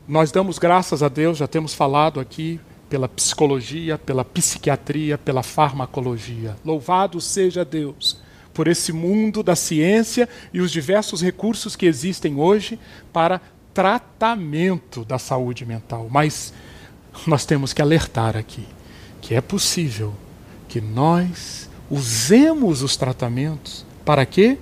Nós damos graças a Deus, já temos falado aqui pela psicologia, pela psiquiatria, pela farmacologia. Louvado seja Deus por esse mundo da ciência e os diversos recursos que existem hoje para tratamento da saúde mental. Mas nós temos que alertar aqui que é possível que nós usemos os tratamentos para quê?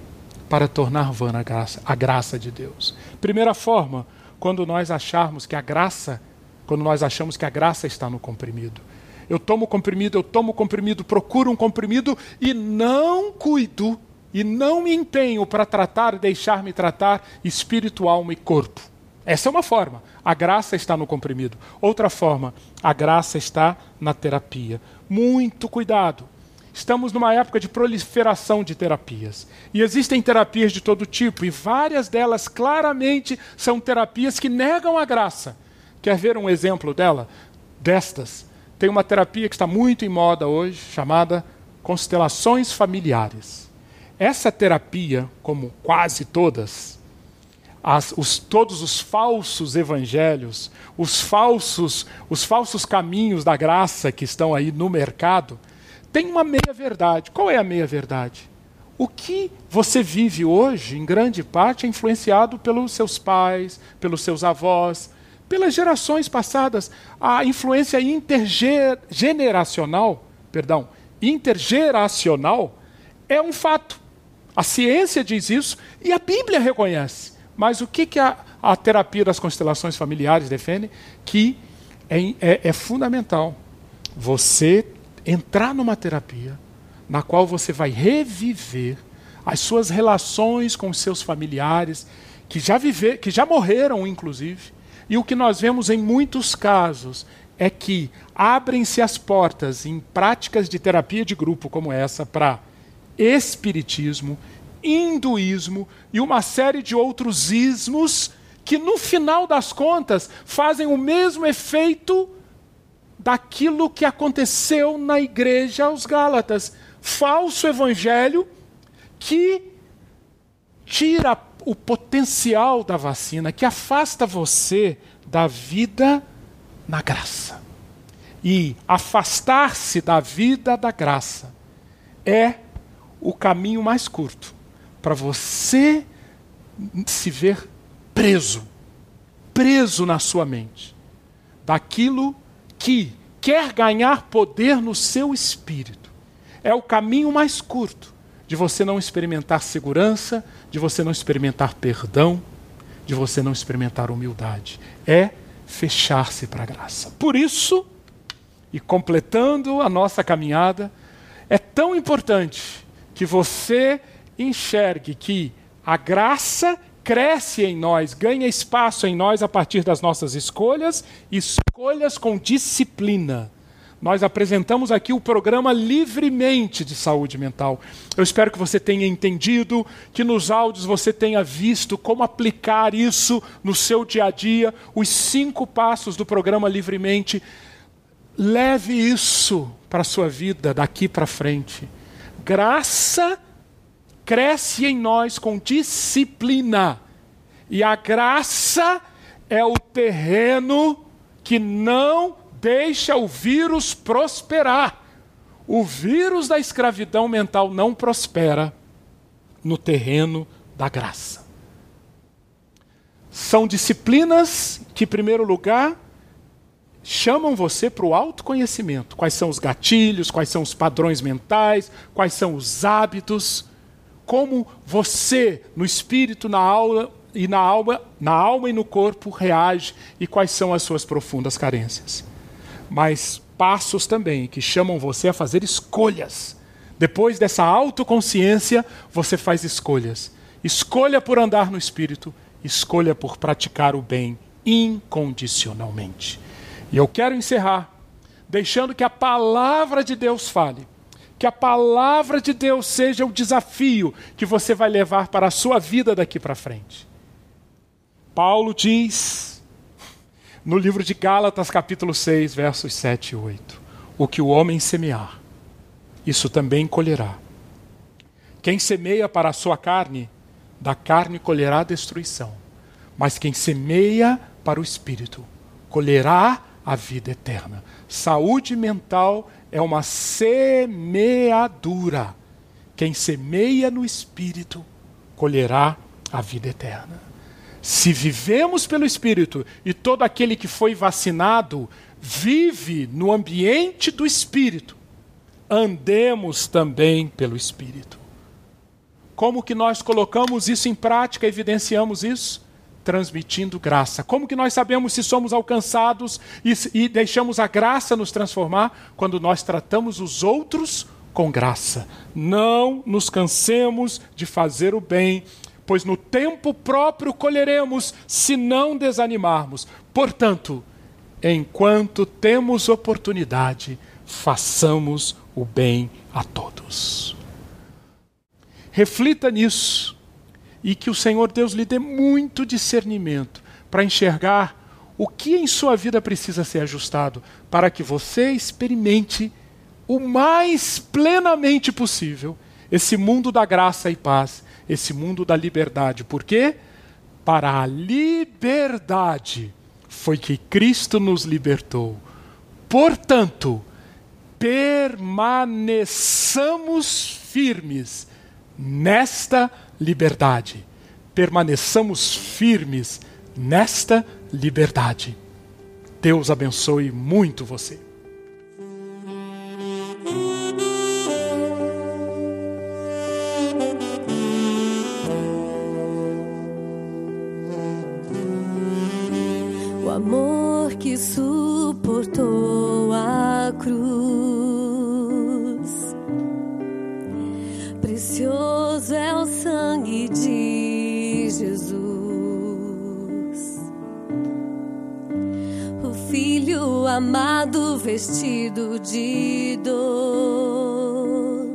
Para tornar vã a graça, a graça de Deus. Primeira forma, quando nós acharmos que a graça, quando nós achamos que a graça está no comprimido. Eu tomo comprimido, eu tomo comprimido, procuro um comprimido e não cuido e não me empenho para tratar, deixar-me tratar espírito, alma e corpo. Essa é uma forma. A graça está no comprimido. Outra forma, a graça está na terapia. Muito cuidado. Estamos numa época de proliferação de terapias. E existem terapias de todo tipo, e várias delas claramente são terapias que negam a graça. Quer ver um exemplo dela? Destas. Tem uma terapia que está muito em moda hoje, chamada constelações familiares. Essa terapia, como quase todas, as, os, todos os falsos evangelhos, os falsos, os falsos caminhos da graça que estão aí no mercado, tem uma meia-verdade. Qual é a meia-verdade? O que você vive hoje, em grande parte, é influenciado pelos seus pais, pelos seus avós, pelas gerações passadas. A influência intergeneracional, perdão, intergeracional é um fato. A ciência diz isso e a Bíblia reconhece. Mas o que, que a, a terapia das constelações familiares defende? Que é, é, é fundamental você entrar numa terapia na qual você vai reviver as suas relações com os seus familiares que já viver, que já morreram inclusive. E o que nós vemos em muitos casos é que abrem-se as portas em práticas de terapia de grupo como essa para espiritismo hinduísmo e uma série de outros ismos que, no final das contas, fazem o mesmo efeito daquilo que aconteceu na igreja aos Gálatas. Falso evangelho que tira o potencial da vacina, que afasta você da vida na graça. E afastar-se da vida da graça é o caminho mais curto para você se ver preso, preso na sua mente, daquilo que quer ganhar poder no seu espírito. É o caminho mais curto de você não experimentar segurança, de você não experimentar perdão, de você não experimentar humildade. É fechar-se para a graça. Por isso, e completando a nossa caminhada, é tão importante que você enxergue que a graça cresce em nós, ganha espaço em nós a partir das nossas escolhas, escolhas com disciplina. Nós apresentamos aqui o programa livremente de saúde mental. Eu espero que você tenha entendido, que nos áudios você tenha visto como aplicar isso no seu dia a dia, os cinco passos do programa livremente. Leve isso para a sua vida daqui para frente. Graça cresce em nós com disciplina. E a graça é o terreno que não deixa o vírus prosperar. O vírus da escravidão mental não prospera no terreno da graça. São disciplinas que, em primeiro lugar, chamam você para o autoconhecimento. Quais são os gatilhos, quais são os padrões mentais, quais são os hábitos como você, no espírito, na alma e na alma, na alma e no corpo reage e quais são as suas profundas carências. Mas passos também que chamam você a fazer escolhas. Depois dessa autoconsciência, você faz escolhas. Escolha por andar no espírito, escolha por praticar o bem incondicionalmente. E eu quero encerrar deixando que a palavra de Deus fale que a palavra de Deus seja o desafio que você vai levar para a sua vida daqui para frente. Paulo diz no livro de Gálatas, capítulo 6, versos 7 e 8: O que o homem semear, isso também colherá. Quem semeia para a sua carne, da carne colherá destruição. Mas quem semeia para o espírito, colherá a vida eterna. Saúde mental é uma semeadura. Quem semeia no Espírito colherá a vida eterna. Se vivemos pelo Espírito e todo aquele que foi vacinado vive no ambiente do Espírito, andemos também pelo Espírito. Como que nós colocamos isso em prática, evidenciamos isso? Transmitindo graça. Como que nós sabemos se somos alcançados e, e deixamos a graça nos transformar? Quando nós tratamos os outros com graça. Não nos cansemos de fazer o bem, pois no tempo próprio colheremos, se não desanimarmos. Portanto, enquanto temos oportunidade, façamos o bem a todos. Reflita nisso e que o Senhor Deus lhe dê muito discernimento para enxergar o que em sua vida precisa ser ajustado para que você experimente o mais plenamente possível esse mundo da graça e paz, esse mundo da liberdade. Por quê? Para a liberdade foi que Cristo nos libertou. Portanto, permaneçamos firmes nesta liberdade. Permaneçamos firmes nesta liberdade. Deus abençoe muito você. O amor que suportou a cruz. Precioso é o sangue de Jesus. O filho amado vestido de dor.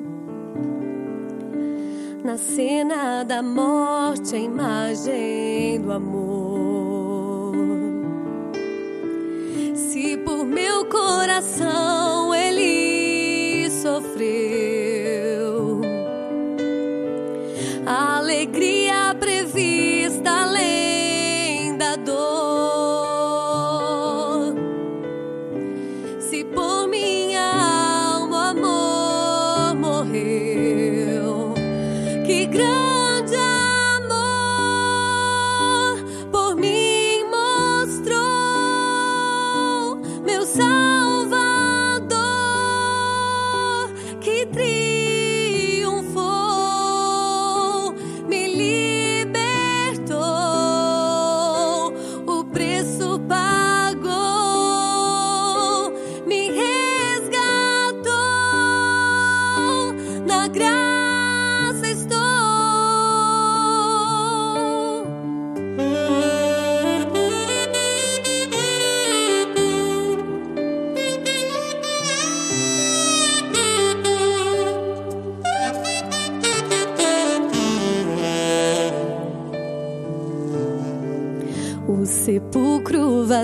Na cena da morte, a imagem do amor. Se por meu coração ele sofreu, alegria prevista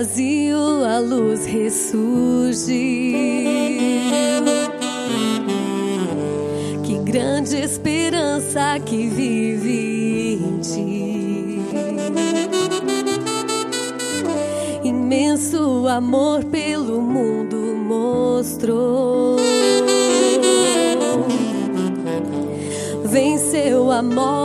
vazio, a luz ressurgiu. Que grande esperança que vive em ti. Imenso amor pelo mundo mostrou. Venceu a morte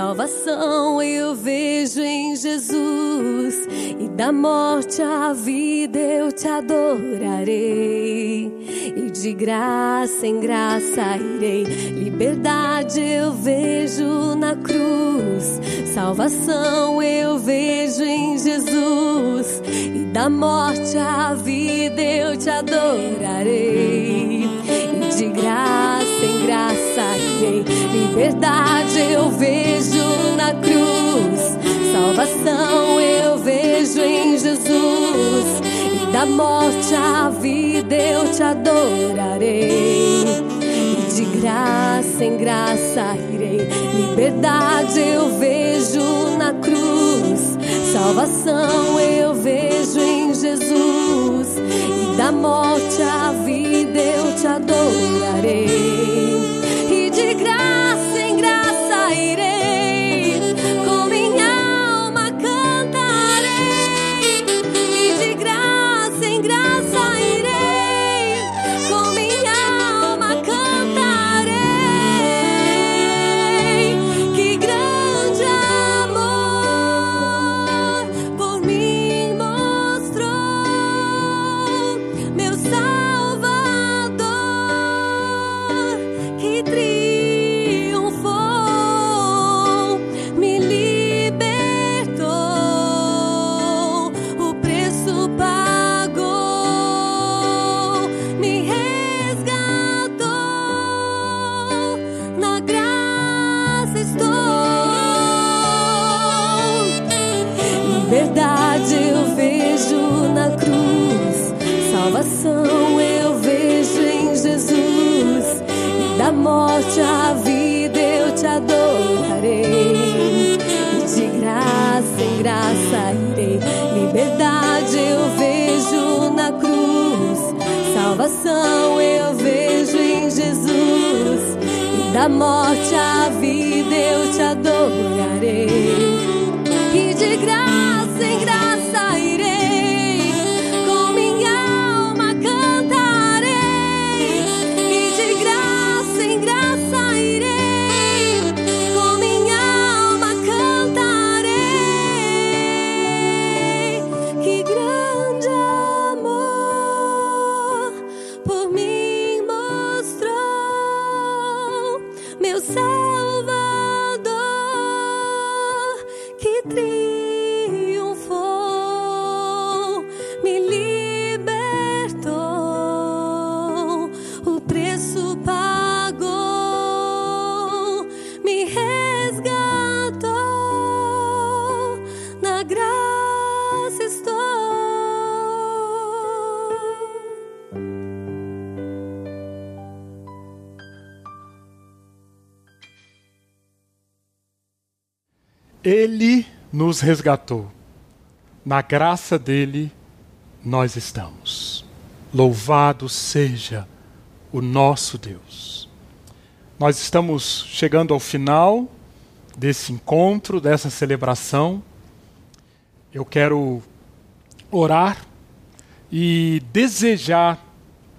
Salvação eu vejo em Jesus. E da morte à vida eu te adorarei. E de graça em graça irei. Liberdade eu vejo na cruz. Salvação eu vejo em Jesus. E da morte à vida eu te adorarei. E de graça em graça Liberdade eu vejo na cruz. Salvação eu vejo em Jesus. E da morte à vida eu te adorarei. E de graça em graça irei. Liberdade eu vejo na cruz. Salvação eu vejo em Jesus. E da morte à vida eu te adorarei. Salvação eu vejo em Jesus. E da morte à vida eu te adorarei. E de graça em graça irei. Liberdade eu vejo na cruz, salvação eu vejo em Jesus. E da morte à vida eu te adorarei. Resgatou. Na graça dele nós estamos. Louvado seja o nosso Deus. Nós estamos chegando ao final desse encontro, dessa celebração. Eu quero orar e desejar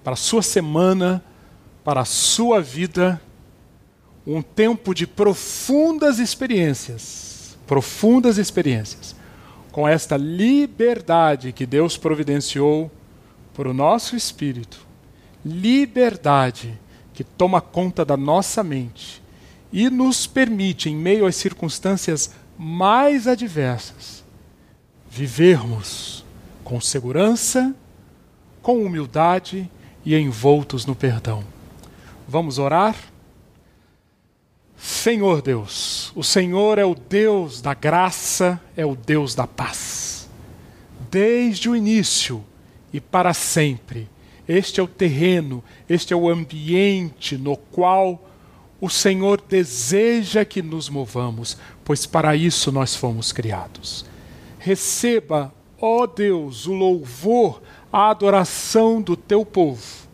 para a sua semana, para a sua vida, um tempo de profundas experiências, profundas experiências, com esta liberdade que Deus providenciou para o nosso espírito, liberdade que toma conta da nossa mente e nos permite, em meio às circunstâncias mais adversas, vivermos com segurança, com humildade e envoltos no perdão. Vamos orar? Senhor Deus, o Senhor é o Deus da graça, é o Deus da paz. Desde o início e para sempre, este é o terreno, este é o ambiente no qual o Senhor deseja que nos movamos, pois para isso nós fomos criados. Receba, ó Deus, o louvor, a adoração do teu povo,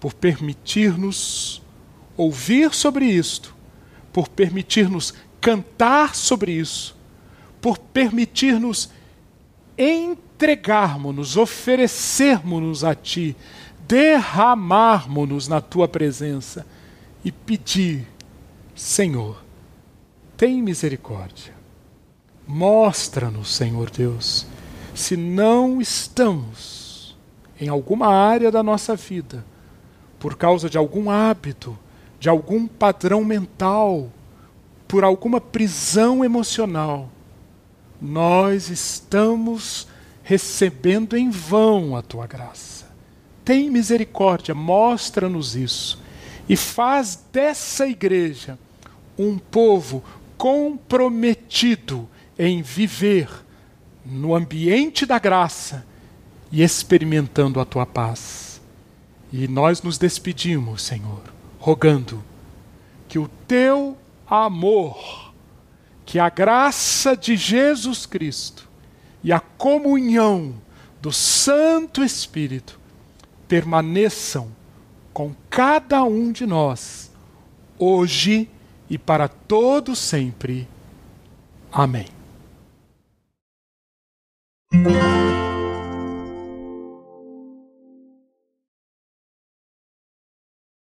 por permitir-nos ouvir sobre isto por permitir-nos cantar sobre isso, por permitir-nos entregarmos-nos, oferecermos-nos a Ti, derramarmos-nos na Tua presença e pedir, Senhor, tem misericórdia. Mostra-nos, Senhor Deus, se não estamos em alguma área da nossa vida, por causa de algum hábito, de algum padrão mental, por alguma prisão emocional, nós estamos recebendo em vão a tua graça. Tem misericórdia, mostra-nos isso e faz dessa igreja um povo comprometido em viver no ambiente da graça e experimentando a tua paz. E nós nos despedimos, Senhor, rogando que o teu amor, que a graça de Jesus Cristo e a comunhão do Santo Espírito permaneçam com cada um de nós, hoje e para todo sempre. Amém.